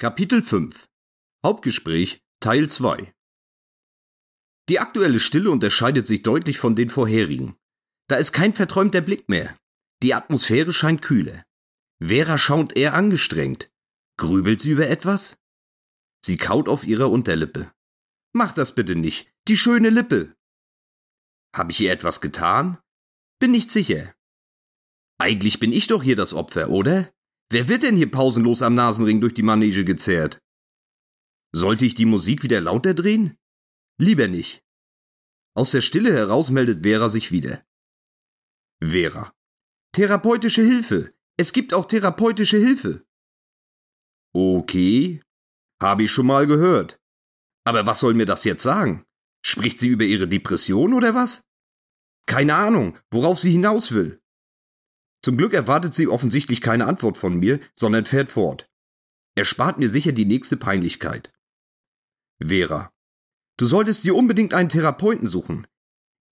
Kapitel 5 Hauptgespräch Teil 2 Die aktuelle Stille unterscheidet sich deutlich von den vorherigen. Da ist kein verträumter Blick mehr. Die Atmosphäre scheint kühler. Vera schaut eher angestrengt. Grübelt sie über etwas? Sie kaut auf ihrer Unterlippe. Mach das bitte nicht. Die schöne Lippe. Hab ich ihr etwas getan? Bin nicht sicher. Eigentlich bin ich doch hier das Opfer, oder? Wer wird denn hier pausenlos am Nasenring durch die Manege gezerrt? Sollte ich die Musik wieder lauter drehen? Lieber nicht. Aus der Stille heraus meldet Vera sich wieder. Vera. Therapeutische Hilfe. Es gibt auch therapeutische Hilfe. Okay. Habe ich schon mal gehört. Aber was soll mir das jetzt sagen? Spricht sie über ihre Depression oder was? Keine Ahnung, worauf sie hinaus will. Zum Glück erwartet sie offensichtlich keine Antwort von mir, sondern fährt fort. Er spart mir sicher die nächste Peinlichkeit. Vera. Du solltest dir unbedingt einen Therapeuten suchen.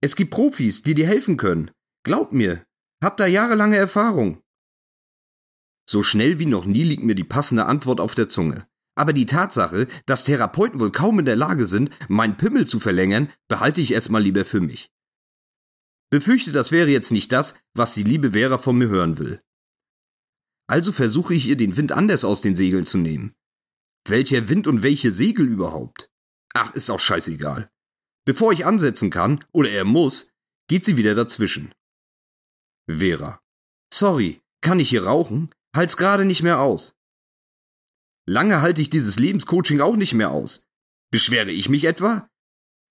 Es gibt Profis, die dir helfen können. Glaub mir, hab da jahrelange Erfahrung. So schnell wie noch nie liegt mir die passende Antwort auf der Zunge. Aber die Tatsache, dass Therapeuten wohl kaum in der Lage sind, meinen Pimmel zu verlängern, behalte ich erstmal lieber für mich. Befürchte, das wäre jetzt nicht das, was die liebe Vera von mir hören will. Also versuche ich ihr den Wind anders aus den Segeln zu nehmen. Welcher Wind und welche Segel überhaupt? Ach, ist auch scheißegal. Bevor ich ansetzen kann, oder er muss, geht sie wieder dazwischen. Vera. Sorry, kann ich hier rauchen? Halt's gerade nicht mehr aus. Lange halte ich dieses Lebenscoaching auch nicht mehr aus. Beschwere ich mich etwa?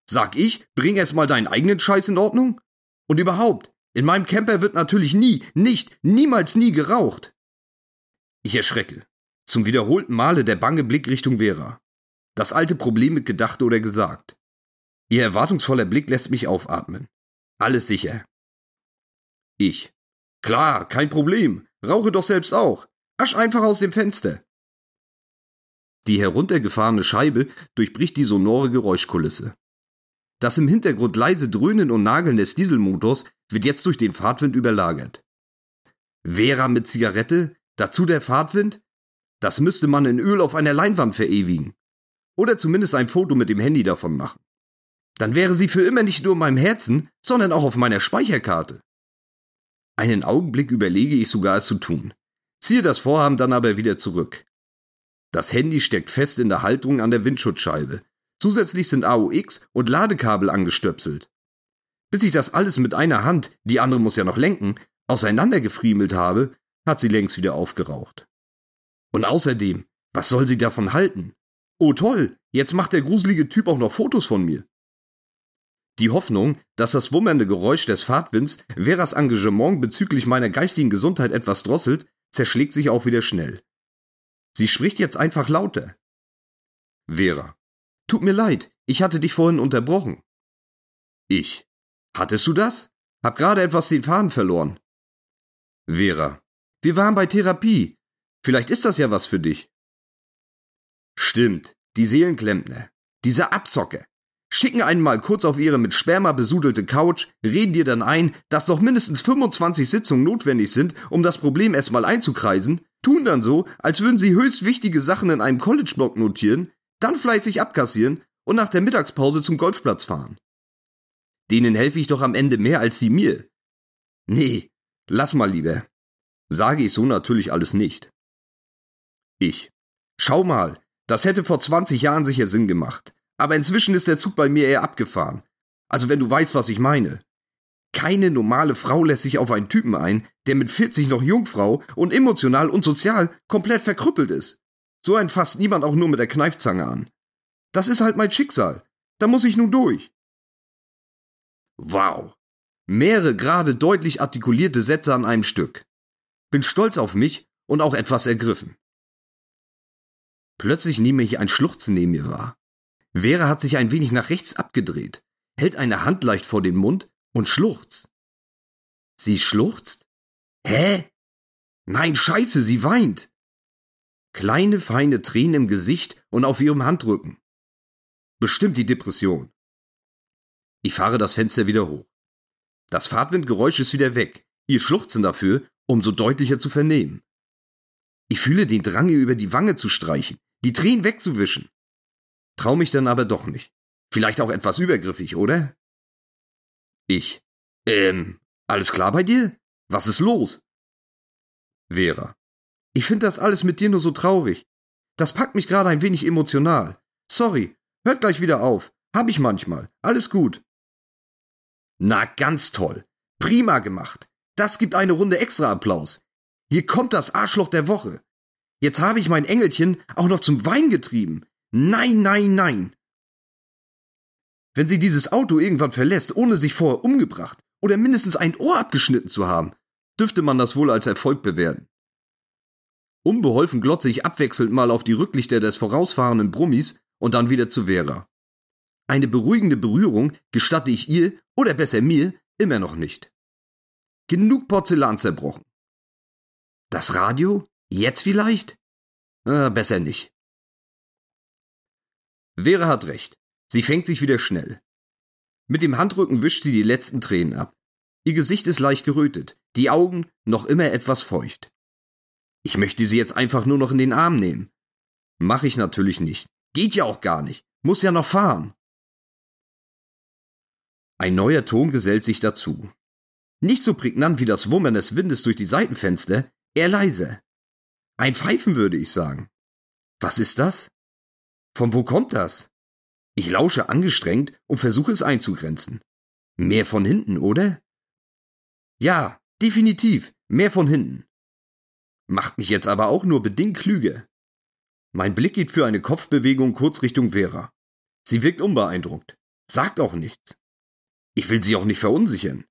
Sag ich, bring erst mal deinen eigenen Scheiß in Ordnung? Und überhaupt, in meinem Camper wird natürlich nie, nicht, niemals nie geraucht. Ich erschrecke. Zum wiederholten Male der bange Blick Richtung Vera. Das alte Problem mit gedacht oder gesagt. Ihr erwartungsvoller Blick lässt mich aufatmen. Alles sicher. Ich. Klar, kein Problem. Rauche doch selbst auch. Asch einfach aus dem Fenster. Die heruntergefahrene Scheibe durchbricht die sonore Geräuschkulisse. Das im Hintergrund leise Dröhnen und Nageln des Dieselmotors wird jetzt durch den Fahrtwind überlagert. Vera mit Zigarette, dazu der Fahrtwind? Das müsste man in Öl auf einer Leinwand verewigen. Oder zumindest ein Foto mit dem Handy davon machen. Dann wäre sie für immer nicht nur in meinem Herzen, sondern auch auf meiner Speicherkarte. Einen Augenblick überlege ich sogar es zu tun, ziehe das Vorhaben dann aber wieder zurück. Das Handy steckt fest in der Halterung an der Windschutzscheibe, Zusätzlich sind AUX und Ladekabel angestöpselt. Bis ich das alles mit einer Hand, die andere muss ja noch lenken, auseinandergefriemelt habe, hat sie längst wieder aufgeraucht. Und außerdem, was soll sie davon halten? Oh toll, jetzt macht der gruselige Typ auch noch Fotos von mir. Die Hoffnung, dass das wummernde Geräusch des Fahrtwinds Veras Engagement bezüglich meiner geistigen Gesundheit etwas drosselt, zerschlägt sich auch wieder schnell. Sie spricht jetzt einfach lauter. Vera. Tut mir leid, ich hatte dich vorhin unterbrochen. Ich. Hattest du das? Hab gerade etwas den Faden verloren. Vera. Wir waren bei Therapie. Vielleicht ist das ja was für dich. Stimmt, die Seelenklempner. Diese Abzocke. Schicken einen mal kurz auf ihre mit Sperma besudelte Couch, reden dir dann ein, dass noch mindestens 25 Sitzungen notwendig sind, um das Problem erstmal einzukreisen, tun dann so, als würden sie höchst wichtige Sachen in einem College-Blog notieren, dann fleißig abkassieren und nach der Mittagspause zum Golfplatz fahren. Denen helfe ich doch am Ende mehr als sie mir. Nee, lass mal lieber. Sage ich so natürlich alles nicht. Ich. Schau mal, das hätte vor 20 Jahren sicher Sinn gemacht. Aber inzwischen ist der Zug bei mir eher abgefahren. Also wenn du weißt, was ich meine. Keine normale Frau lässt sich auf einen Typen ein, der mit 40 noch Jungfrau und emotional und sozial komplett verkrüppelt ist. So ein fasst niemand auch nur mit der Kneifzange an. Das ist halt mein Schicksal. Da muss ich nun durch. Wow. Mehrere gerade deutlich artikulierte Sätze an einem Stück. Bin stolz auf mich und auch etwas ergriffen. Plötzlich nehme ich ein Schluchzen neben mir wahr. Vera hat sich ein wenig nach rechts abgedreht, hält eine Hand leicht vor den Mund und schluchzt. Sie schluchzt? Hä? Nein, scheiße, sie weint. Kleine, feine Tränen im Gesicht und auf ihrem Handrücken. Bestimmt die Depression. Ich fahre das Fenster wieder hoch. Das Fahrtwindgeräusch ist wieder weg, ihr Schluchzen dafür umso deutlicher zu vernehmen. Ich fühle den Drang, ihr über die Wange zu streichen, die Tränen wegzuwischen. Trau mich dann aber doch nicht. Vielleicht auch etwas übergriffig, oder? Ich. Ähm, alles klar bei dir? Was ist los? Vera. Ich finde das alles mit dir nur so traurig. Das packt mich gerade ein wenig emotional. Sorry, hört gleich wieder auf. Hab ich manchmal. Alles gut. Na, ganz toll. Prima gemacht. Das gibt eine Runde extra Applaus. Hier kommt das Arschloch der Woche. Jetzt habe ich mein Engelchen auch noch zum Wein getrieben. Nein, nein, nein. Wenn sie dieses Auto irgendwann verlässt, ohne sich vorher umgebracht oder mindestens ein Ohr abgeschnitten zu haben, dürfte man das wohl als Erfolg bewerten. Unbeholfen glotze ich abwechselnd mal auf die Rücklichter des vorausfahrenden Brummis und dann wieder zu Vera. Eine beruhigende Berührung gestatte ich ihr, oder besser mir, immer noch nicht. Genug Porzellan zerbrochen. Das Radio? Jetzt vielleicht? Äh, besser nicht. Vera hat recht. Sie fängt sich wieder schnell. Mit dem Handrücken wischt sie die letzten Tränen ab. Ihr Gesicht ist leicht gerötet, die Augen noch immer etwas feucht. Ich möchte sie jetzt einfach nur noch in den Arm nehmen. Mach ich natürlich nicht. Geht ja auch gar nicht. Muss ja noch fahren. Ein neuer Ton gesellt sich dazu. Nicht so prägnant wie das Wummern des Windes durch die Seitenfenster, eher leise. Ein Pfeifen würde ich sagen. Was ist das? Von wo kommt das? Ich lausche angestrengt und versuche es einzugrenzen. Mehr von hinten, oder? Ja, definitiv, mehr von hinten. Macht mich jetzt aber auch nur bedingt klüger. Mein Blick geht für eine Kopfbewegung kurz Richtung Vera. Sie wirkt unbeeindruckt, sagt auch nichts. Ich will sie auch nicht verunsichern.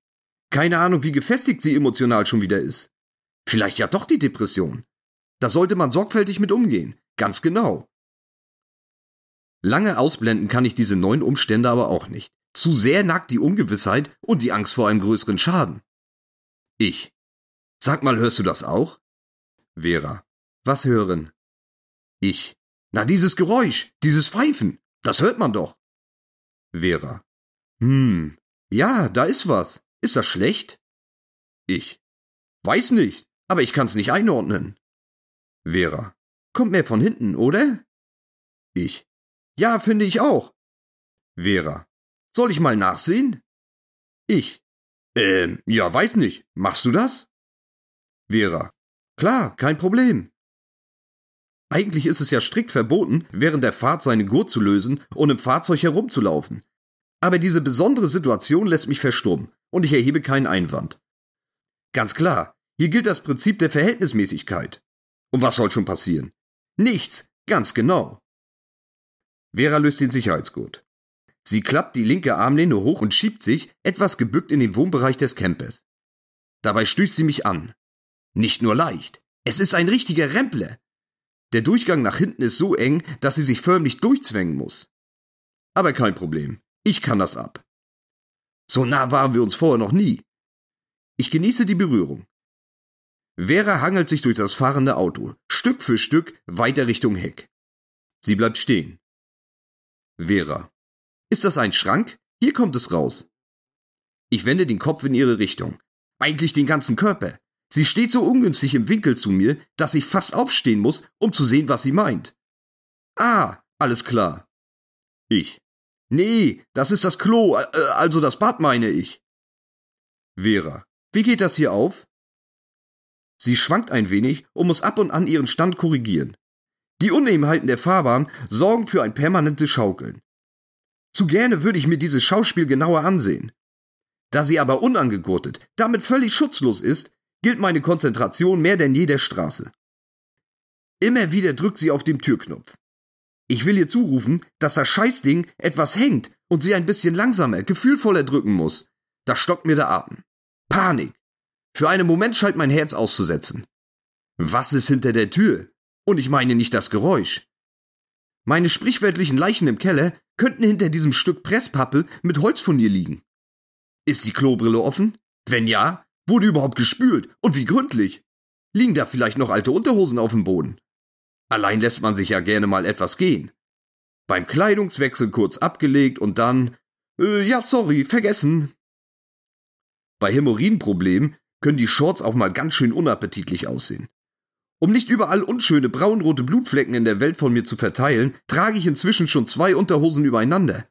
Keine Ahnung, wie gefestigt sie emotional schon wieder ist. Vielleicht ja doch die Depression. Da sollte man sorgfältig mit umgehen. Ganz genau. Lange ausblenden kann ich diese neuen Umstände aber auch nicht. Zu sehr nagt die Ungewissheit und die Angst vor einem größeren Schaden. Ich. Sag mal, hörst du das auch? Vera. Was hören? Ich. Na, dieses Geräusch, dieses Pfeifen, das hört man doch. Vera. Hm. Ja, da ist was. Ist das schlecht? Ich. Weiß nicht, aber ich kann's nicht einordnen. Vera. Kommt mehr von hinten, oder? Ich. Ja, finde ich auch. Vera. Soll ich mal nachsehen? Ich. Ähm, ja, weiß nicht. Machst du das? Vera. Klar, kein Problem. Eigentlich ist es ja strikt verboten, während der Fahrt seinen Gurt zu lösen und im Fahrzeug herumzulaufen. Aber diese besondere Situation lässt mich verstummen und ich erhebe keinen Einwand. Ganz klar, hier gilt das Prinzip der Verhältnismäßigkeit. Und was soll schon passieren? Nichts, ganz genau. Vera löst den Sicherheitsgurt. Sie klappt die linke Armlehne hoch und schiebt sich, etwas gebückt, in den Wohnbereich des Campers. Dabei stößt sie mich an. Nicht nur leicht. Es ist ein richtiger Rempler. Der Durchgang nach hinten ist so eng, dass sie sich förmlich durchzwängen muss. Aber kein Problem. Ich kann das ab. So nah waren wir uns vorher noch nie. Ich genieße die Berührung. Vera hangelt sich durch das fahrende Auto, Stück für Stück weiter Richtung Heck. Sie bleibt stehen. Vera. Ist das ein Schrank? Hier kommt es raus. Ich wende den Kopf in ihre Richtung. Eigentlich den ganzen Körper. Sie steht so ungünstig im Winkel zu mir, dass ich fast aufstehen muss, um zu sehen, was sie meint. Ah, alles klar. Ich. Nee, das ist das Klo, äh, also das Bad meine ich. Vera. Wie geht das hier auf? Sie schwankt ein wenig und muss ab und an ihren Stand korrigieren. Die Unebenheiten der Fahrbahn sorgen für ein permanentes Schaukeln. Zu gerne würde ich mir dieses Schauspiel genauer ansehen. Da sie aber unangegurtet, damit völlig schutzlos ist, gilt meine Konzentration mehr denn je der Straße. Immer wieder drückt sie auf den Türknopf. Ich will ihr zurufen, dass das Scheißding etwas hängt und sie ein bisschen langsamer, gefühlvoller drücken muss. Da stockt mir der Atem. Panik. Für einen Moment scheint mein Herz auszusetzen. Was ist hinter der Tür? Und ich meine nicht das Geräusch. Meine sprichwörtlichen Leichen im Keller könnten hinter diesem Stück Presspappe mit Holzfurnier liegen. Ist die Klobrille offen? Wenn ja, wurde überhaupt gespült und wie gründlich? Liegen da vielleicht noch alte Unterhosen auf dem Boden? Allein lässt man sich ja gerne mal etwas gehen. Beim Kleidungswechsel kurz abgelegt und dann, äh, ja, sorry, vergessen. Bei Hämorrhoidenproblemen können die Shorts auch mal ganz schön unappetitlich aussehen. Um nicht überall unschöne braunrote Blutflecken in der Welt von mir zu verteilen, trage ich inzwischen schon zwei Unterhosen übereinander.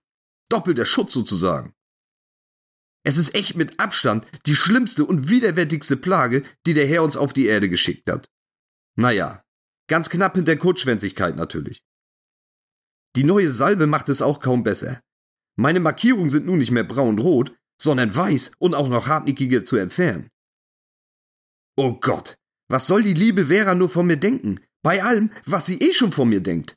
Doppelter Schutz sozusagen. Es ist echt mit Abstand die schlimmste und widerwärtigste Plage, die der Herr uns auf die Erde geschickt hat. Naja, ganz knapp hinter Kurzschwänzigkeit natürlich. Die neue Salbe macht es auch kaum besser. Meine Markierungen sind nun nicht mehr braun-rot, sondern weiß und auch noch hartnäckiger zu entfernen. Oh Gott, was soll die liebe Vera nur von mir denken? Bei allem, was sie eh schon von mir denkt.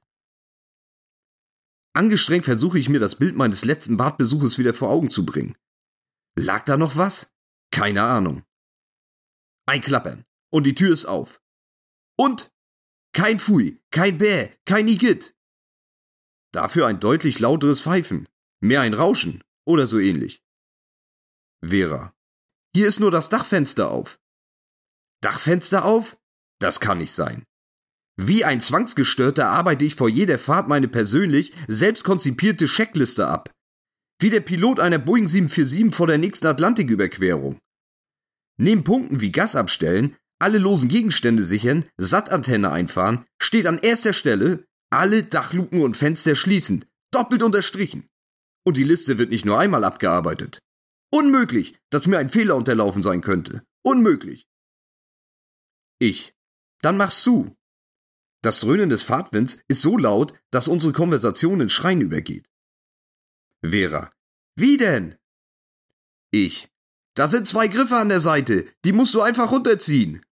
Angestrengt versuche ich mir das Bild meines letzten Badbesuches wieder vor Augen zu bringen. Lag da noch was? Keine Ahnung. Ein Klappern. Und die Tür ist auf. Und kein Pfui, kein Bäh, kein Igitt. Dafür ein deutlich lauteres Pfeifen. Mehr ein Rauschen oder so ähnlich. Vera. Hier ist nur das Dachfenster auf. Dachfenster auf? Das kann nicht sein. Wie ein Zwangsgestörter arbeite ich vor jeder Fahrt meine persönlich selbst konzipierte Checkliste ab. Wie der Pilot einer Boeing 747 vor der nächsten Atlantiküberquerung. Neben Punkten wie Gas abstellen, alle losen Gegenstände sichern, Sattantenne einfahren, steht an erster Stelle alle Dachluken und Fenster schließen, doppelt unterstrichen. Und die Liste wird nicht nur einmal abgearbeitet. Unmöglich, dass mir ein Fehler unterlaufen sein könnte. Unmöglich. Ich. Dann mach's zu. Das Dröhnen des Fahrtwinds ist so laut, dass unsere Konversation in Schreien übergeht. Vera. Wie denn? Ich. Da sind zwei Griffe an der Seite, die musst du einfach runterziehen.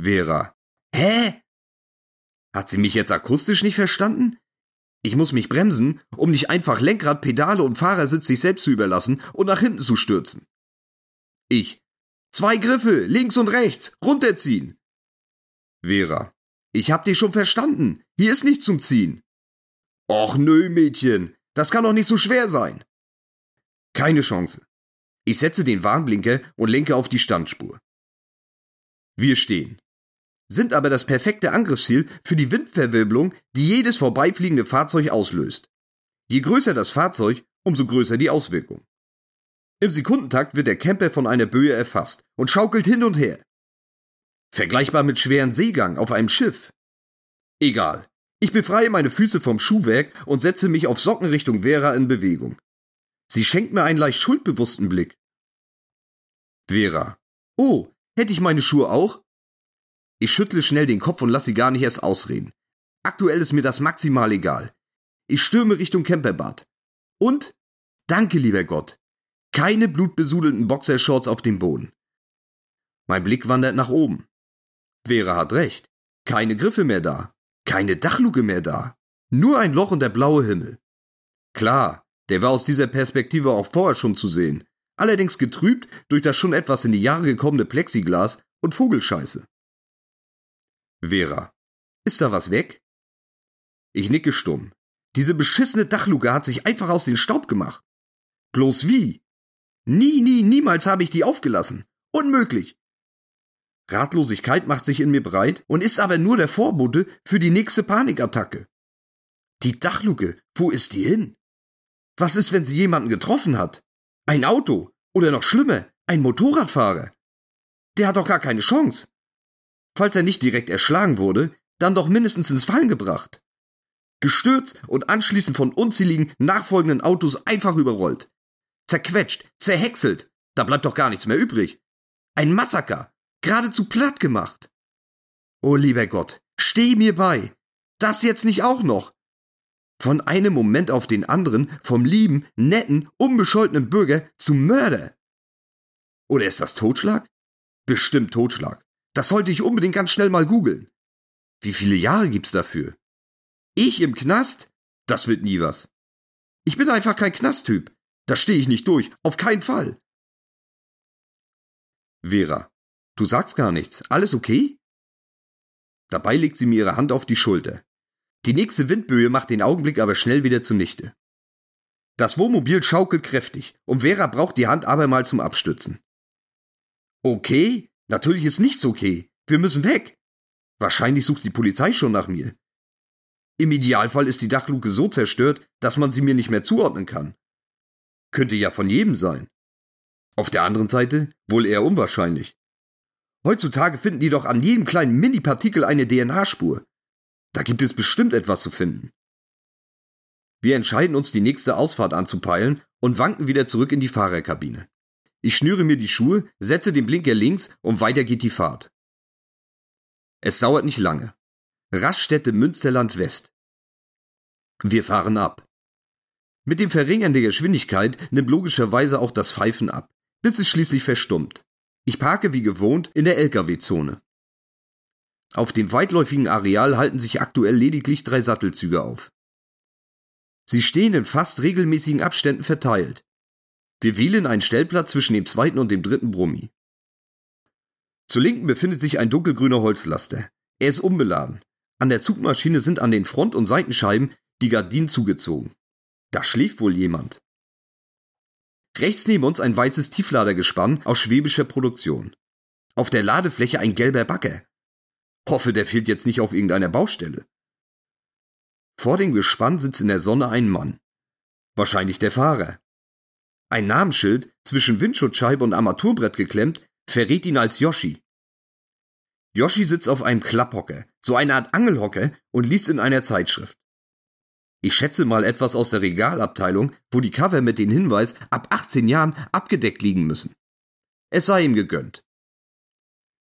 Vera. Hä? Hat sie mich jetzt akustisch nicht verstanden? Ich muss mich bremsen, um nicht einfach Lenkrad, Pedale und Fahrersitz sich selbst zu überlassen und nach hinten zu stürzen. Ich. Zwei Griffe, links und rechts, runterziehen. Vera. Ich hab dich schon verstanden. Hier ist nichts zum Ziehen. Och nö, Mädchen. Das kann doch nicht so schwer sein. Keine Chance. Ich setze den Warnblinker und lenke auf die Standspur. Wir stehen. Sind aber das perfekte Angriffsziel für die Windverwirbelung, die jedes vorbeifliegende Fahrzeug auslöst. Je größer das Fahrzeug, umso größer die Auswirkung. Im Sekundentakt wird der Camper von einer Böe erfasst und schaukelt hin und her. Vergleichbar mit schweren Seegang auf einem Schiff. Egal. Ich befreie meine Füße vom Schuhwerk und setze mich auf Socken Richtung Vera in Bewegung. Sie schenkt mir einen leicht schuldbewussten Blick. Vera. Oh, hätte ich meine Schuhe auch? Ich schüttle schnell den Kopf und lasse sie gar nicht erst ausreden. Aktuell ist mir das maximal egal. Ich stürme Richtung Camperbad. Und? Danke, lieber Gott. Keine blutbesudelten Boxershorts auf dem Boden. Mein Blick wandert nach oben. Vera hat recht. Keine Griffe mehr da. Keine Dachluke mehr da. Nur ein Loch und der blaue Himmel. Klar, der war aus dieser Perspektive auch vorher schon zu sehen. Allerdings getrübt durch das schon etwas in die Jahre gekommene Plexiglas und Vogelscheiße. Vera. Ist da was weg? Ich nicke stumm. Diese beschissene Dachluke hat sich einfach aus den Staub gemacht. Bloß wie? Nie, nie, niemals habe ich die aufgelassen. Unmöglich. Ratlosigkeit macht sich in mir breit und ist aber nur der Vorbote für die nächste Panikattacke. Die Dachluke, wo ist die hin? Was ist, wenn sie jemanden getroffen hat? Ein Auto oder noch schlimmer, ein Motorradfahrer. Der hat doch gar keine Chance. Falls er nicht direkt erschlagen wurde, dann doch mindestens ins Fallen gebracht. Gestürzt und anschließend von unzähligen nachfolgenden Autos einfach überrollt. Zerquetscht, zerhäckselt, da bleibt doch gar nichts mehr übrig. Ein Massaker, geradezu platt gemacht. Oh lieber Gott, steh mir bei. Das jetzt nicht auch noch. Von einem Moment auf den anderen vom lieben, netten, unbescholtenen Bürger zum Mörder. Oder ist das Totschlag? Bestimmt Totschlag. Das sollte ich unbedingt ganz schnell mal googeln. Wie viele Jahre gibt's dafür? Ich im Knast? Das wird nie was. Ich bin einfach kein Knasttyp. Da stehe ich nicht durch. Auf keinen Fall. Vera. Du sagst gar nichts. Alles okay? Dabei legt sie mir ihre Hand auf die Schulter. Die nächste Windböe macht den Augenblick aber schnell wieder zunichte. Das Wohnmobil schaukelt kräftig und Vera braucht die Hand abermal zum Abstützen. Okay? Natürlich ist nichts okay. Wir müssen weg. Wahrscheinlich sucht die Polizei schon nach mir. Im Idealfall ist die Dachluke so zerstört, dass man sie mir nicht mehr zuordnen kann. Könnte ja von jedem sein. Auf der anderen Seite wohl eher unwahrscheinlich. Heutzutage finden die doch an jedem kleinen Mini-Partikel eine DNA-Spur. Da gibt es bestimmt etwas zu finden. Wir entscheiden uns, die nächste Ausfahrt anzupeilen und wanken wieder zurück in die Fahrerkabine. Ich schnüre mir die Schuhe, setze den Blinker links und weiter geht die Fahrt. Es dauert nicht lange. Raststätte Münsterland West. Wir fahren ab. Mit dem Verringern der Geschwindigkeit nimmt logischerweise auch das Pfeifen ab, bis es schließlich verstummt. Ich parke wie gewohnt in der Lkw-Zone. Auf dem weitläufigen Areal halten sich aktuell lediglich drei Sattelzüge auf. Sie stehen in fast regelmäßigen Abständen verteilt. Wir wählen einen Stellplatz zwischen dem zweiten und dem dritten Brummi. Zur Linken befindet sich ein dunkelgrüner Holzlaster. Er ist unbeladen. An der Zugmaschine sind an den Front- und Seitenscheiben die Gardinen zugezogen. Da schläft wohl jemand. Rechts neben uns ein weißes Tiefladergespann aus schwäbischer Produktion. Auf der Ladefläche ein gelber Bagger. Hoffe, der fehlt jetzt nicht auf irgendeiner Baustelle. Vor dem Gespann sitzt in der Sonne ein Mann. Wahrscheinlich der Fahrer. Ein Namensschild zwischen Windschutzscheibe und Armaturenbrett geklemmt verrät ihn als Yoshi. Yoshi sitzt auf einem Klapphocker, so eine Art Angelhocker, und liest in einer Zeitschrift. Ich schätze mal etwas aus der Regalabteilung, wo die Cover mit dem Hinweis ab 18 Jahren abgedeckt liegen müssen. Es sei ihm gegönnt.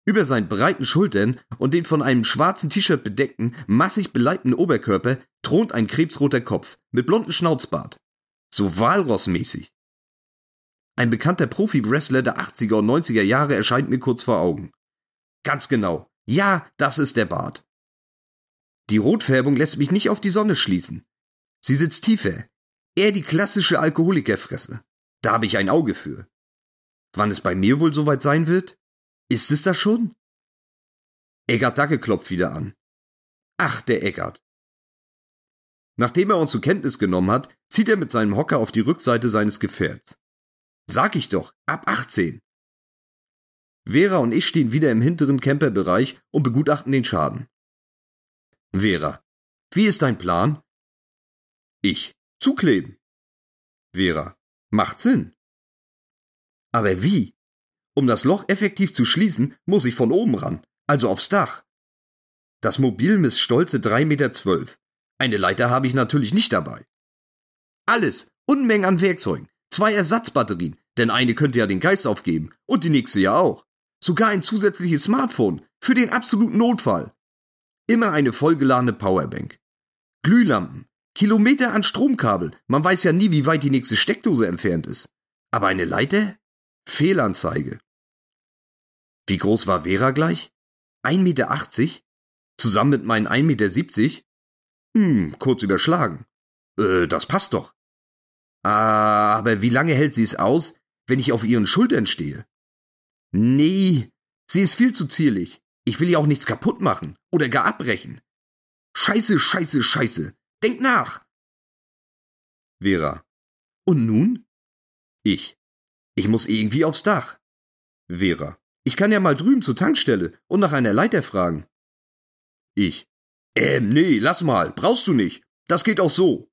Über seinen breiten Schultern und den von einem schwarzen T-Shirt bedeckten, massig beleibten Oberkörper thront ein krebsroter Kopf mit blondem Schnauzbart. So walrossmäßig. Ein bekannter Profi-Wrestler der 80er und 90er Jahre erscheint mir kurz vor Augen. Ganz genau. Ja, das ist der Bart. Die Rotfärbung lässt mich nicht auf die Sonne schließen. Sie sitzt tiefer. Eher die klassische Alkoholikerfresse. Da habe ich ein Auge für. Wann es bei mir wohl soweit sein wird? Ist es das schon? Eggert Dacke klopft wieder an. Ach, der Eggert. Nachdem er uns zur Kenntnis genommen hat, zieht er mit seinem Hocker auf die Rückseite seines Gefährts. Sag ich doch, ab 18. Vera und ich stehen wieder im hinteren Camperbereich und begutachten den Schaden. Vera, wie ist dein Plan? Ich, zukleben. Vera, macht Sinn. Aber wie? Um das Loch effektiv zu schließen, muss ich von oben ran, also aufs Dach. Das Mobil misst stolze 3,12 Meter. Eine Leiter habe ich natürlich nicht dabei. Alles, Unmengen an Werkzeugen, zwei Ersatzbatterien, denn eine könnte ja den Geist aufgeben und die nächste ja auch. Sogar ein zusätzliches Smartphone für den absoluten Notfall. Immer eine vollgeladene Powerbank. Glühlampen, Kilometer an Stromkabel, man weiß ja nie, wie weit die nächste Steckdose entfernt ist. Aber eine Leiter? Fehlanzeige. Wie groß war Vera gleich? 1,80 Meter? Zusammen mit meinen 1,70 Meter? Hm, kurz überschlagen. Äh, das passt doch. Ah, aber wie lange hält sie es aus, wenn ich auf ihren Schultern stehe? Nee, sie ist viel zu zierlich. Ich will ihr auch nichts kaputt machen oder gar abbrechen. Scheiße, scheiße, scheiße. Denk nach. Vera. Und nun? Ich. Ich muss irgendwie aufs Dach. Vera. Ich kann ja mal drüben zur Tankstelle und nach einer Leiter fragen. Ich. Ähm, nee, lass mal, brauchst du nicht. Das geht auch so.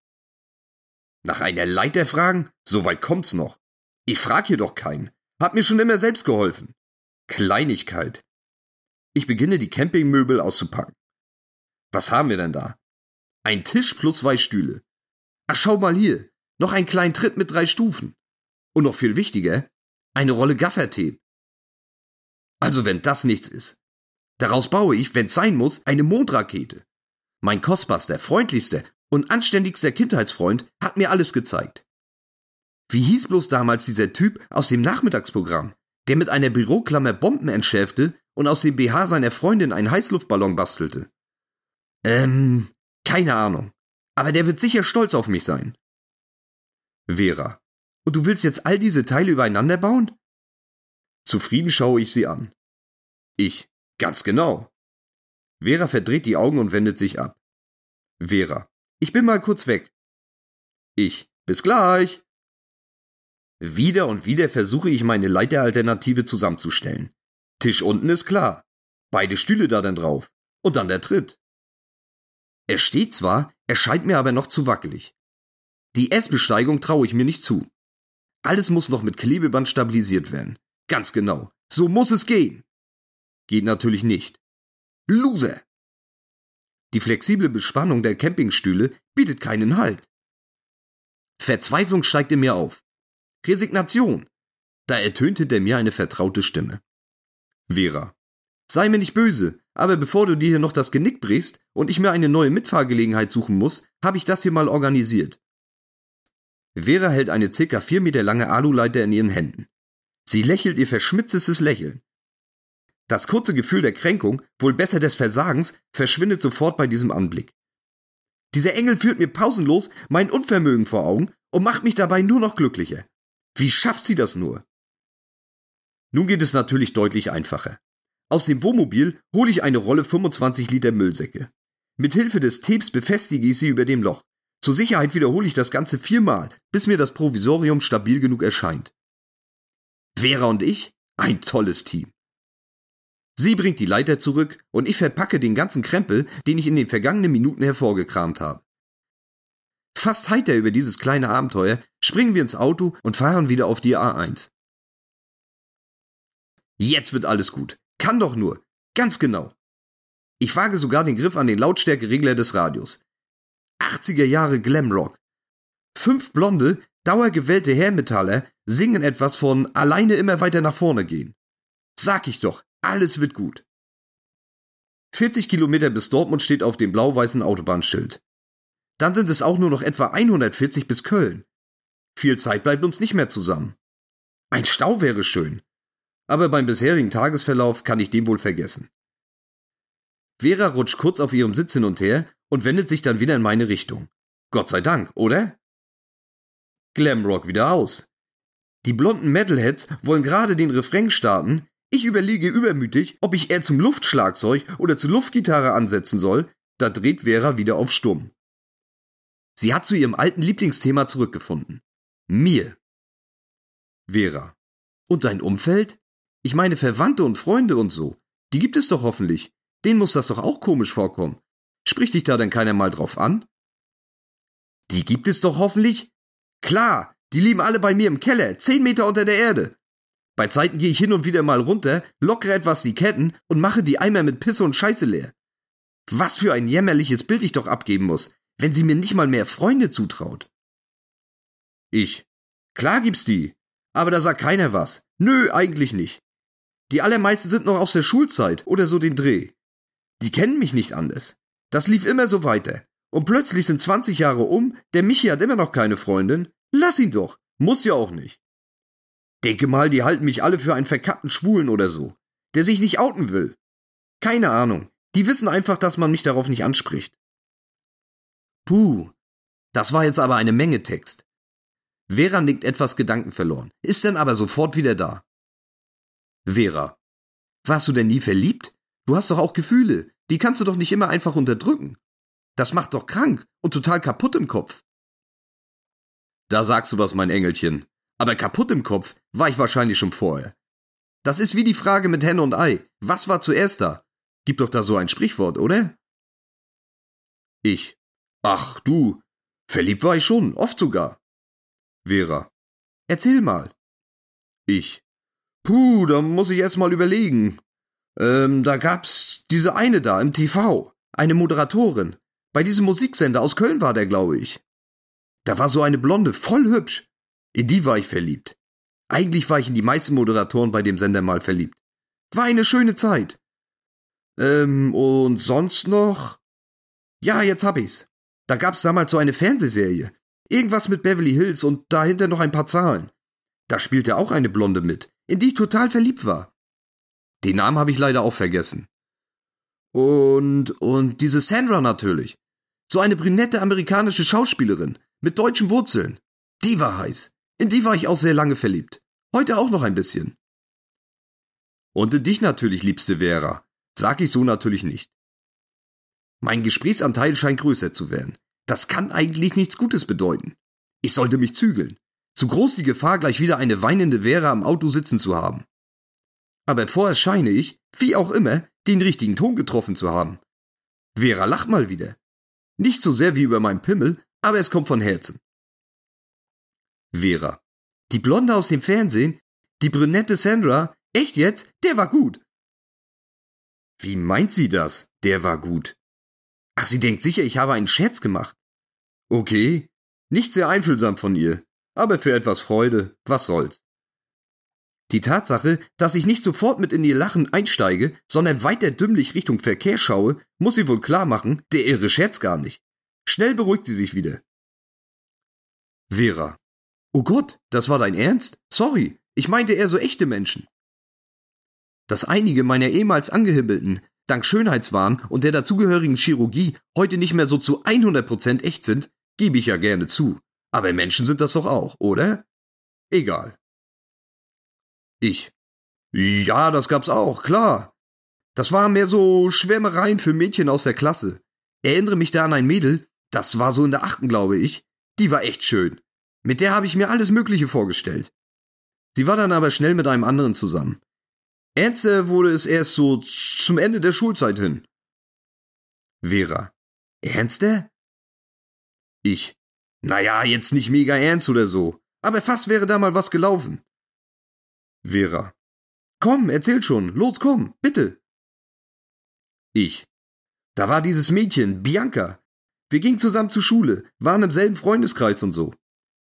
Nach einer Leiter fragen? So weit kommt's noch. Ich frag hier doch keinen. Hab mir schon immer selbst geholfen. Kleinigkeit. Ich beginne die Campingmöbel auszupacken. Was haben wir denn da? Ein Tisch plus zwei Stühle. Ach, schau mal hier. Noch einen kleinen Tritt mit drei Stufen. Und noch viel wichtiger, eine Rolle Gaffertape. Also wenn das nichts ist. Daraus baue ich, wenn's sein muss, eine Mondrakete. Mein kostbarster, freundlichster und anständigster Kindheitsfreund hat mir alles gezeigt. Wie hieß bloß damals dieser Typ aus dem Nachmittagsprogramm, der mit einer Büroklammer Bomben entschärfte und aus dem BH seiner Freundin einen Heißluftballon bastelte? Ähm, keine Ahnung. Aber der wird sicher stolz auf mich sein. Vera. Und du willst jetzt all diese Teile übereinander bauen? Zufrieden schaue ich sie an. Ich. Ganz genau. Vera verdreht die Augen und wendet sich ab. Vera. Ich bin mal kurz weg. Ich. Bis gleich. Wieder und wieder versuche ich meine Leiteralternative zusammenzustellen. Tisch unten ist klar. Beide Stühle da dann drauf. Und dann der Tritt. Er steht zwar, erscheint mir aber noch zu wackelig. Die S-Besteigung traue ich mir nicht zu. Alles muss noch mit Klebeband stabilisiert werden. Ganz genau. So muss es gehen. Geht natürlich nicht. Loser! Die flexible Bespannung der Campingstühle bietet keinen Halt. Verzweiflung steigt in mir auf. Resignation. Da ertönt hinter mir eine vertraute Stimme. Vera. Sei mir nicht böse, aber bevor du dir hier noch das Genick brichst und ich mir eine neue Mitfahrgelegenheit suchen muss, habe ich das hier mal organisiert. Vera hält eine circa vier Meter lange Aluleiter in ihren Händen. Sie lächelt ihr verschmitztes Lächeln. Das kurze Gefühl der Kränkung, wohl besser des Versagens, verschwindet sofort bei diesem Anblick. Dieser Engel führt mir pausenlos mein Unvermögen vor Augen und macht mich dabei nur noch glücklicher. Wie schafft sie das nur? Nun geht es natürlich deutlich einfacher. Aus dem Wohnmobil hole ich eine Rolle 25 Liter Müllsäcke. Mit Hilfe des Tapes befestige ich sie über dem Loch. Zur Sicherheit wiederhole ich das Ganze viermal, bis mir das Provisorium stabil genug erscheint. Vera und ich? Ein tolles Team. Sie bringt die Leiter zurück und ich verpacke den ganzen Krempel, den ich in den vergangenen Minuten hervorgekramt habe. Fast heiter über dieses kleine Abenteuer springen wir ins Auto und fahren wieder auf die A1. Jetzt wird alles gut. Kann doch nur. Ganz genau. Ich wage sogar den Griff an den Lautstärkeregler des Radios. 80er Jahre Glamrock. Fünf blonde, dauergewellte Hairmetaller singen etwas von alleine immer weiter nach vorne gehen. Sag ich doch, alles wird gut. 40 Kilometer bis Dortmund steht auf dem blau-weißen Autobahnschild. Dann sind es auch nur noch etwa 140 bis Köln. Viel Zeit bleibt uns nicht mehr zusammen. Ein Stau wäre schön. Aber beim bisherigen Tagesverlauf kann ich den wohl vergessen. Vera rutscht kurz auf ihrem Sitz hin und her und wendet sich dann wieder in meine Richtung. Gott sei Dank, oder? Glamrock wieder aus. Die blonden Metalheads wollen gerade den Refrain starten, ich überlege übermütig, ob ich eher zum Luftschlagzeug oder zur Luftgitarre ansetzen soll, da dreht Vera wieder auf Stumm. Sie hat zu ihrem alten Lieblingsthema zurückgefunden. Mir. Vera. Und dein Umfeld? Ich meine Verwandte und Freunde und so. Die gibt es doch hoffentlich. Denen muss das doch auch komisch vorkommen. Spricht dich da denn keiner mal drauf an? Die gibt es doch hoffentlich? Klar, die liegen alle bei mir im Keller, zehn Meter unter der Erde. Bei Zeiten gehe ich hin und wieder mal runter, lockere etwas die Ketten und mache die Eimer mit Pisse und Scheiße leer. Was für ein jämmerliches Bild ich doch abgeben muss, wenn sie mir nicht mal mehr Freunde zutraut. Ich. Klar gibt's die. Aber da sagt keiner was. Nö, eigentlich nicht. Die allermeisten sind noch aus der Schulzeit oder so den Dreh. Die kennen mich nicht anders. Das lief immer so weiter. Und plötzlich sind 20 Jahre um, der Michi hat immer noch keine Freundin. Lass ihn doch. Muss ja auch nicht. Denke mal, die halten mich alle für einen verkappten Schwulen oder so, der sich nicht outen will. Keine Ahnung. Die wissen einfach, dass man mich darauf nicht anspricht. Puh, das war jetzt aber eine Menge Text. Vera nickt etwas gedankenverloren, ist dann aber sofort wieder da. Vera, warst du denn nie verliebt? Du hast doch auch Gefühle, die kannst du doch nicht immer einfach unterdrücken. Das macht doch krank und total kaputt im Kopf. Da sagst du was, mein Engelchen. Aber kaputt im Kopf war ich wahrscheinlich schon vorher. Das ist wie die Frage mit Henne und Ei. Was war zuerst da? Gibt doch da so ein Sprichwort, oder? Ich. Ach, du. Verliebt war ich schon, oft sogar. Vera. Erzähl mal. Ich. Puh, da muss ich erst mal überlegen. Ähm, da gab's diese eine da im TV. Eine Moderatorin. Bei diesem Musiksender aus Köln war der, glaube ich. Da war so eine Blonde, voll hübsch. In die war ich verliebt. Eigentlich war ich in die meisten Moderatoren bei dem Sender mal verliebt. War eine schöne Zeit. Ähm, und sonst noch? Ja, jetzt hab ich's. Da gab's damals so eine Fernsehserie. Irgendwas mit Beverly Hills und dahinter noch ein paar Zahlen. Da spielte auch eine Blonde mit, in die ich total verliebt war. Den Namen habe ich leider auch vergessen. Und, und diese Sandra natürlich. So eine brünette amerikanische Schauspielerin mit deutschen Wurzeln. Die war heiß. In die war ich auch sehr lange verliebt. Heute auch noch ein bisschen. Und in dich natürlich, liebste Vera. Sag ich so natürlich nicht. Mein Gesprächsanteil scheint größer zu werden. Das kann eigentlich nichts Gutes bedeuten. Ich sollte mich zügeln. Zu groß die Gefahr, gleich wieder eine weinende Vera am Auto sitzen zu haben. Aber vorerst scheine ich, wie auch immer, den richtigen Ton getroffen zu haben. Vera lacht mal wieder. Nicht so sehr wie über meinen Pimmel, aber es kommt von Herzen. Vera. Die Blonde aus dem Fernsehen? Die brünette Sandra? Echt jetzt? Der war gut. Wie meint sie das? Der war gut. Ach, sie denkt sicher, ich habe einen Scherz gemacht. Okay, nicht sehr einfühlsam von ihr, aber für etwas Freude, was soll's. Die Tatsache, dass ich nicht sofort mit in ihr Lachen einsteige, sondern weiter dümmlich Richtung Verkehr schaue, muss sie wohl klar machen, der irre Scherz gar nicht. Schnell beruhigt sie sich wieder. Vera. Oh Gott, das war dein Ernst? Sorry, ich meinte eher so echte Menschen. Dass einige meiner ehemals Angehibbelten dank Schönheitswahn und der dazugehörigen Chirurgie heute nicht mehr so zu 100% echt sind, gebe ich ja gerne zu. Aber Menschen sind das doch auch, oder? Egal. Ich. Ja, das gab's auch, klar. Das waren mehr so Schwärmereien für Mädchen aus der Klasse. Erinnere mich da an ein Mädel, das war so in der achten, glaube ich. Die war echt schön. Mit der habe ich mir alles Mögliche vorgestellt. Sie war dann aber schnell mit einem anderen zusammen. Ernster wurde es erst so zum Ende der Schulzeit hin. Vera. Ernster? Ich. Naja, jetzt nicht mega ernst oder so. Aber fast wäre da mal was gelaufen. Vera. Komm, erzähl schon. Los, komm, bitte. Ich. Da war dieses Mädchen, Bianca. Wir gingen zusammen zur Schule, waren im selben Freundeskreis und so.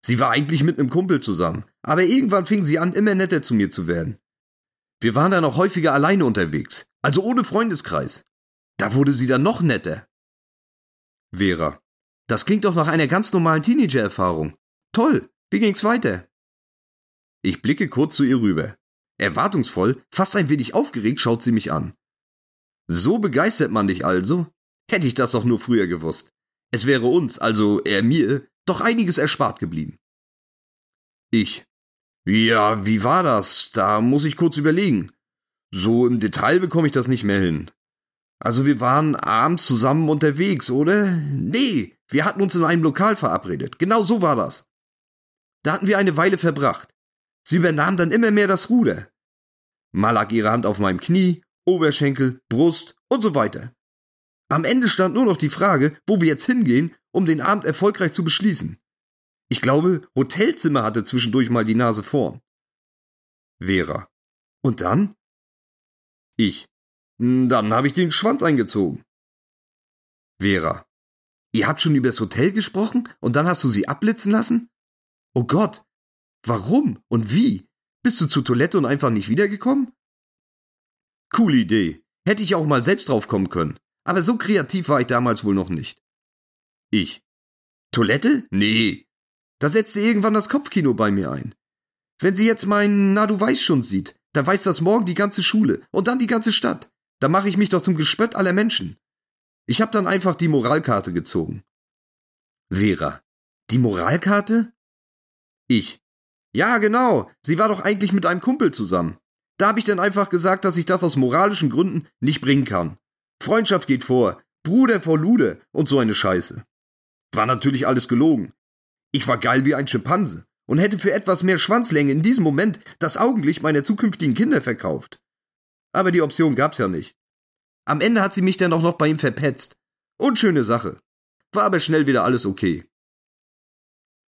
Sie war eigentlich mit einem Kumpel zusammen, aber irgendwann fing sie an, immer netter zu mir zu werden. Wir waren dann auch häufiger alleine unterwegs, also ohne Freundeskreis. Da wurde sie dann noch netter. Vera. Das klingt doch nach einer ganz normalen Teenager-Erfahrung. Toll, wie ging's weiter? Ich blicke kurz zu ihr rüber. Erwartungsvoll, fast ein wenig aufgeregt, schaut sie mich an. So begeistert man dich also? Hätte ich das doch nur früher gewusst. Es wäre uns, also er mir, doch einiges erspart geblieben. Ich. Ja, wie war das? Da muss ich kurz überlegen. So im Detail bekomme ich das nicht mehr hin. Also wir waren abends zusammen unterwegs, oder? Nee, wir hatten uns in einem Lokal verabredet. Genau so war das. Da hatten wir eine Weile verbracht. Sie übernahm dann immer mehr das Ruder. Mal lag ihre Hand auf meinem Knie, Oberschenkel, Brust und so weiter. Am Ende stand nur noch die Frage, wo wir jetzt hingehen, um den Abend erfolgreich zu beschließen. Ich glaube, Hotelzimmer hatte zwischendurch mal die Nase vorn. Vera. Und dann? Ich. Hm, dann habe ich den Schwanz eingezogen. Vera. Ihr habt schon über das Hotel gesprochen und dann hast du sie abblitzen lassen? Oh Gott, Warum und wie? Bist du zur Toilette und einfach nicht wiedergekommen? Coole Idee. Hätte ich auch mal selbst drauf kommen können. Aber so kreativ war ich damals wohl noch nicht. Ich. Toilette? Nee. Da setzte irgendwann das Kopfkino bei mir ein. Wenn sie jetzt meinen Na du weißt schon sieht, dann weiß das morgen die ganze Schule und dann die ganze Stadt. Da mache ich mich doch zum Gespött aller Menschen. Ich hab dann einfach die Moralkarte gezogen. Vera. Die Moralkarte? Ich. Ja, genau. Sie war doch eigentlich mit einem Kumpel zusammen. Da habe ich dann einfach gesagt, dass ich das aus moralischen Gründen nicht bringen kann. Freundschaft geht vor, Bruder vor Lude und so eine Scheiße. War natürlich alles gelogen. Ich war geil wie ein Schimpanse und hätte für etwas mehr Schwanzlänge in diesem Moment das Augenlicht meiner zukünftigen Kinder verkauft. Aber die Option gab's ja nicht. Am Ende hat sie mich dann auch noch bei ihm verpetzt. Unschöne Sache. War aber schnell wieder alles okay.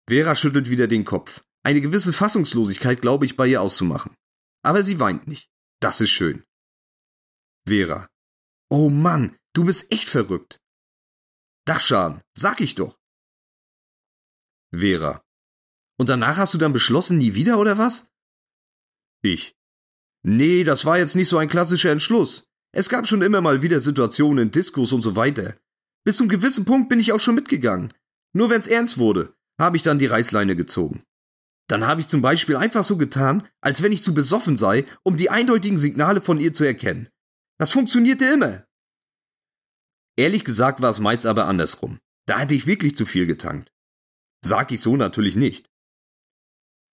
Vera schüttelt wieder den Kopf. Eine gewisse Fassungslosigkeit glaube ich bei ihr auszumachen. Aber sie weint nicht. Das ist schön. Vera. Oh Mann, du bist echt verrückt. Dachschan, sag ich doch. Vera. Und danach hast du dann beschlossen, nie wieder oder was? Ich. Nee, das war jetzt nicht so ein klassischer Entschluss. Es gab schon immer mal wieder Situationen in Diskos und so weiter. Bis zum gewissen Punkt bin ich auch schon mitgegangen. Nur wenn's ernst wurde, habe ich dann die Reißleine gezogen. Dann habe ich zum Beispiel einfach so getan, als wenn ich zu besoffen sei, um die eindeutigen Signale von ihr zu erkennen. Das funktionierte immer. Ehrlich gesagt war es meist aber andersrum. Da hatte ich wirklich zu viel getankt. Sag ich so natürlich nicht.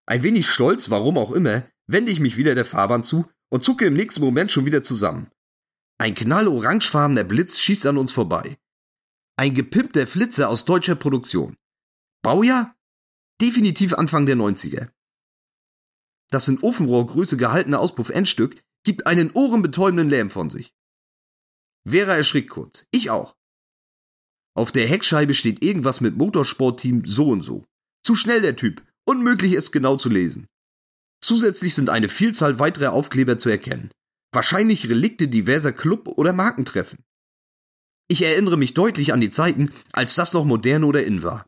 Ein wenig stolz, warum auch immer, wende ich mich wieder der Fahrbahn zu und zucke im nächsten Moment schon wieder zusammen. Ein knallorangefarbener Blitz schießt an uns vorbei. Ein gepimpter Flitzer aus deutscher Produktion. Baujahr definitiv Anfang der 90er. Das in Ofenrohrgröße gehaltene Auspuff-Endstück gibt einen ohrenbetäubenden Lärm von sich. Vera erschrickt kurz. Ich auch. Auf der Heckscheibe steht irgendwas mit Motorsportteam so und so. Zu schnell der Typ. Unmöglich es genau zu lesen. Zusätzlich sind eine Vielzahl weiterer Aufkleber zu erkennen. Wahrscheinlich Relikte diverser Club- oder Markentreffen. Ich erinnere mich deutlich an die Zeiten, als das noch modern oder in war.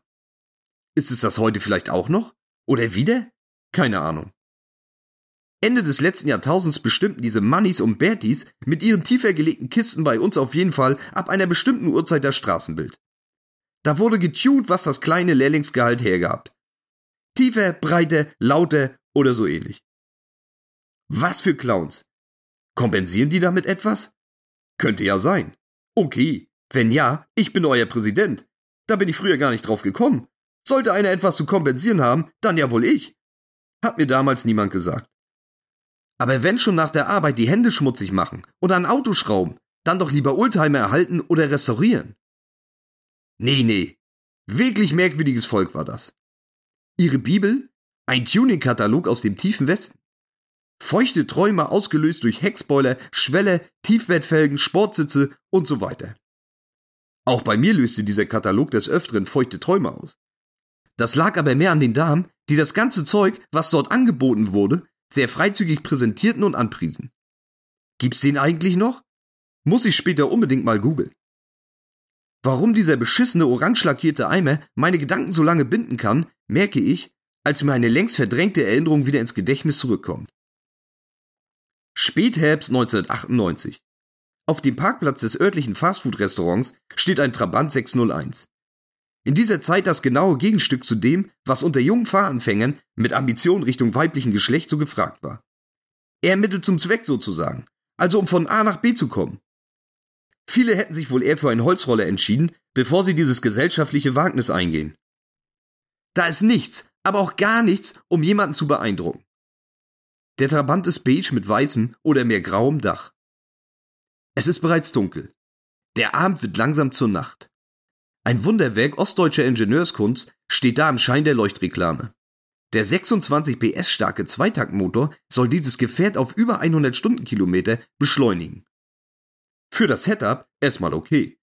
Ist es das heute vielleicht auch noch? Oder wieder? Keine Ahnung. Ende des letzten Jahrtausends bestimmten diese Mannis und Bertis mit ihren tiefer gelegten Kisten bei uns auf jeden Fall ab einer bestimmten Uhrzeit das Straßenbild. Da wurde getuned, was das kleine Lehrlingsgehalt hergab. Tiefer, breiter, lauter oder so ähnlich. Was für Clowns. Kompensieren die damit etwas? Könnte ja sein. Okay, wenn ja, ich bin euer Präsident. Da bin ich früher gar nicht drauf gekommen. Sollte einer etwas zu kompensieren haben, dann ja wohl ich. Hat mir damals niemand gesagt. Aber wenn schon nach der Arbeit die Hände schmutzig machen oder ein Auto schrauben, dann doch lieber Oldtimer erhalten oder restaurieren. Nee, nee. Wirklich merkwürdiges Volk war das. Ihre Bibel? Ein Tuning-Katalog aus dem tiefen Westen. Feuchte Träume ausgelöst durch Heckspoiler, Schwelle, Tiefbettfelgen, Sportsitze und so weiter. Auch bei mir löste dieser Katalog des Öfteren feuchte Träume aus. Das lag aber mehr an den Damen, die das ganze Zeug, was dort angeboten wurde, sehr freizügig präsentierten und anpriesen. Gibt's den eigentlich noch? Muss ich später unbedingt mal googeln. Warum dieser beschissene orange lackierte Eimer meine Gedanken so lange binden kann, merke ich, als mir eine längst verdrängte Erinnerung wieder ins Gedächtnis zurückkommt. Spätherbst 1998. Auf dem Parkplatz des örtlichen Fastfood-Restaurants steht ein Trabant 601. In dieser Zeit das genaue Gegenstück zu dem, was unter jungen Fahranfängern mit Ambitionen Richtung weiblichen Geschlecht so gefragt war. Er ermittelt zum Zweck sozusagen, also um von A nach B zu kommen. Viele hätten sich wohl eher für einen Holzroller entschieden, bevor sie dieses gesellschaftliche Wagnis eingehen. Da ist nichts, aber auch gar nichts, um jemanden zu beeindrucken. Der Trabant ist beige mit weißem oder mehr grauem Dach. Es ist bereits dunkel. Der Abend wird langsam zur Nacht. Ein Wunderwerk ostdeutscher Ingenieurskunst steht da im Schein der Leuchtreklame. Der 26 PS starke Zweitaktmotor soll dieses Gefährt auf über 100 Stundenkilometer beschleunigen. Für das Setup erstmal okay.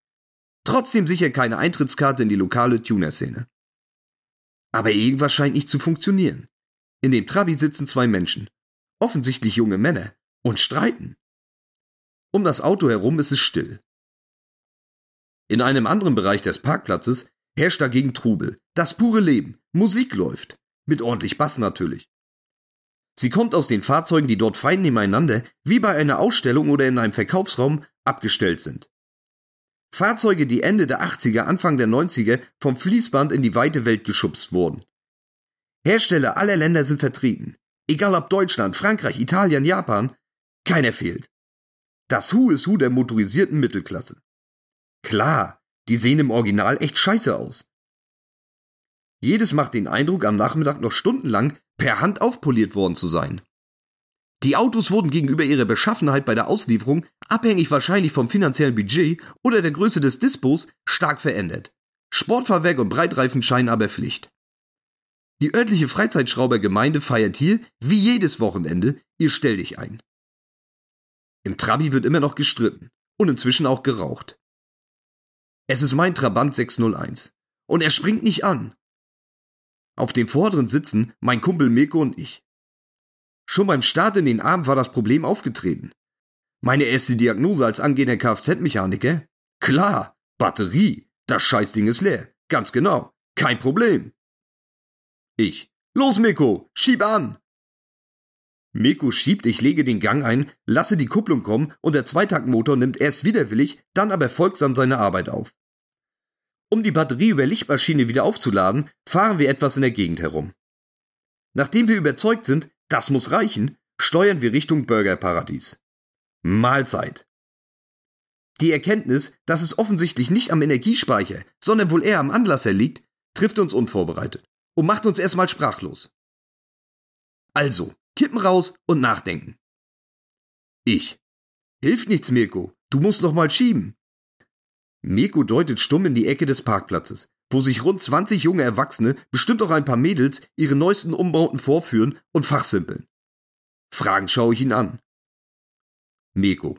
Trotzdem sicher keine Eintrittskarte in die lokale Tuner-Szene. Aber irgendwas scheint nicht zu funktionieren. In dem Trabi sitzen zwei Menschen, offensichtlich junge Männer, und streiten. Um das Auto herum ist es still. In einem anderen Bereich des Parkplatzes herrscht dagegen Trubel. Das pure Leben. Musik läuft. Mit ordentlich Bass natürlich. Sie kommt aus den Fahrzeugen, die dort fein nebeneinander, wie bei einer Ausstellung oder in einem Verkaufsraum, abgestellt sind. Fahrzeuge, die Ende der 80er, Anfang der 90er vom Fließband in die weite Welt geschubst wurden. Hersteller aller Länder sind vertreten. Egal ob Deutschland, Frankreich, Italien, Japan, keiner fehlt. Das Hu ist Hu der motorisierten Mittelklasse. Klar, die sehen im Original echt scheiße aus. Jedes macht den Eindruck, am Nachmittag noch stundenlang per Hand aufpoliert worden zu sein. Die Autos wurden gegenüber ihrer Beschaffenheit bei der Auslieferung, abhängig wahrscheinlich vom finanziellen Budget oder der Größe des Dispos, stark verändert. Sportfahrwerk und Breitreifen scheinen aber Pflicht. Die örtliche Freizeitschraubergemeinde feiert hier, wie jedes Wochenende, ihr Stell dich ein. Im Trabi wird immer noch gestritten und inzwischen auch geraucht. Es ist mein Trabant 601. Und er springt nicht an. Auf dem vorderen sitzen mein Kumpel Mirko und ich. Schon beim Start in den Abend war das Problem aufgetreten. Meine erste Diagnose als angehender Kfz-Mechaniker? Klar, Batterie. Das Scheißding ist leer. Ganz genau. Kein Problem. Ich. Los, Mirko, schieb an! Meko schiebt, ich lege den Gang ein, lasse die Kupplung kommen und der Zweitaktmotor nimmt erst widerwillig, dann aber folgsam seine Arbeit auf. Um die Batterie über Lichtmaschine wieder aufzuladen, fahren wir etwas in der Gegend herum. Nachdem wir überzeugt sind, das muss reichen, steuern wir Richtung Burgerparadies. Mahlzeit. Die Erkenntnis, dass es offensichtlich nicht am Energiespeicher, sondern wohl eher am Anlasser liegt, trifft uns unvorbereitet und macht uns erstmal sprachlos. Also, Kippen raus und nachdenken. Ich. Hilft nichts, Mirko. Du musst noch mal schieben. Mirko deutet stumm in die Ecke des Parkplatzes, wo sich rund 20 junge Erwachsene, bestimmt auch ein paar Mädels, ihre neuesten Umbauten vorführen und fachsimpeln. Fragend schaue ich ihn an. Mirko.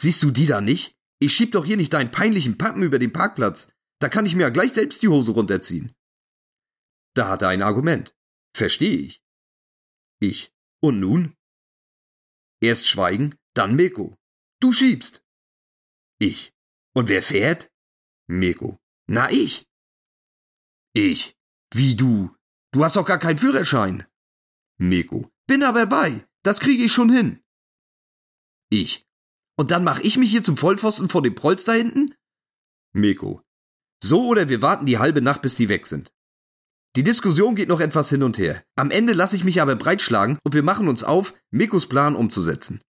Siehst du die da nicht? Ich schieb doch hier nicht deinen peinlichen Pappen über den Parkplatz. Da kann ich mir ja gleich selbst die Hose runterziehen. Da hat er ein Argument. Verstehe ich. Ich. Und nun? Erst schweigen, Dann Mirko. Du schiebst. Ich. Und wer fährt? Mirko. Na, ich. Ich. Wie du? Du hast doch gar keinen Führerschein. Mirko. Bin aber bei. Das kriege ich schon hin. Ich. Und dann mach ich mich hier zum Vollpfosten vor dem da hinten? Mirko. So oder wir warten die halbe Nacht, bis die weg sind. Die Diskussion geht noch etwas hin und her. Am Ende lasse ich mich aber breitschlagen und wir machen uns auf, Mikos Plan umzusetzen.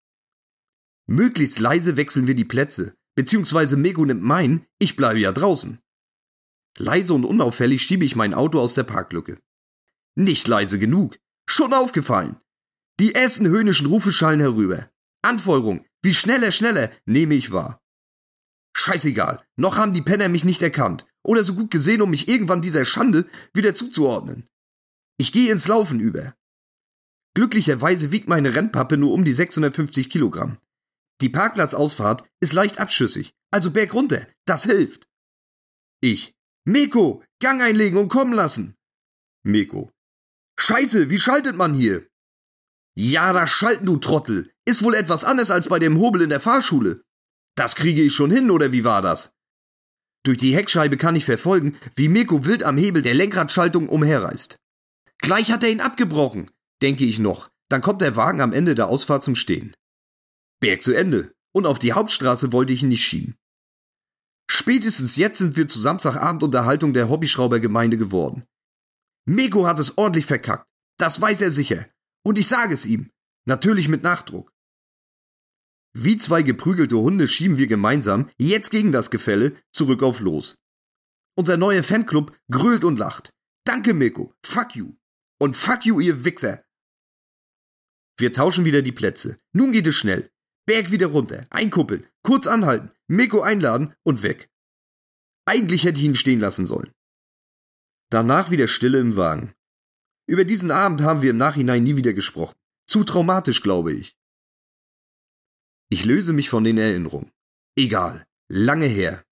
Möglichst leise wechseln wir die Plätze, beziehungsweise Meko nimmt meinen, ich bleibe ja draußen. Leise und unauffällig schiebe ich mein Auto aus der Parklücke. Nicht leise genug. Schon aufgefallen. Die ersten höhnischen Rufe schallen herüber. Anfeuerung, wie schneller, schneller, nehme ich wahr. Scheißegal, noch haben die Penner mich nicht erkannt oder so gut gesehen, um mich irgendwann dieser Schande wieder zuzuordnen. Ich gehe ins Laufen über. Glücklicherweise wiegt meine Rennpappe nur um die 650 Kilogramm. Die Parkplatzausfahrt ist leicht abschüssig, also berg runter, das hilft. Ich. Meko, Gang einlegen und kommen lassen. Meko. Scheiße, wie schaltet man hier? Ja, das Schalten, du Trottel. Ist wohl etwas anders als bei dem Hobel in der Fahrschule. Das kriege ich schon hin, oder wie war das? Durch die Heckscheibe kann ich verfolgen, wie Mirko wild am Hebel der Lenkradschaltung umherreißt. Gleich hat er ihn abgebrochen, denke ich noch. Dann kommt der Wagen am Ende der Ausfahrt zum Stehen. Berg zu Ende. Und auf die Hauptstraße wollte ich ihn nicht schieben. Spätestens jetzt sind wir zu Samstagabend Unterhaltung der Hobbyschraubergemeinde geworden. Meko hat es ordentlich verkackt. Das weiß er sicher. Und ich sage es ihm. Natürlich mit Nachdruck. Wie zwei geprügelte Hunde schieben wir gemeinsam, jetzt gegen das Gefälle, zurück auf Los. Unser neuer Fanclub grölt und lacht. Danke, Mirko. Fuck you. Und fuck you, ihr Wichser. Wir tauschen wieder die Plätze. Nun geht es schnell. Berg wieder runter, einkuppeln, kurz anhalten, Mirko einladen und weg. Eigentlich hätte ich ihn stehen lassen sollen. Danach wieder Stille im Wagen. Über diesen Abend haben wir im Nachhinein nie wieder gesprochen. Zu traumatisch, glaube ich. Ich löse mich von den Erinnerungen. Egal, lange her.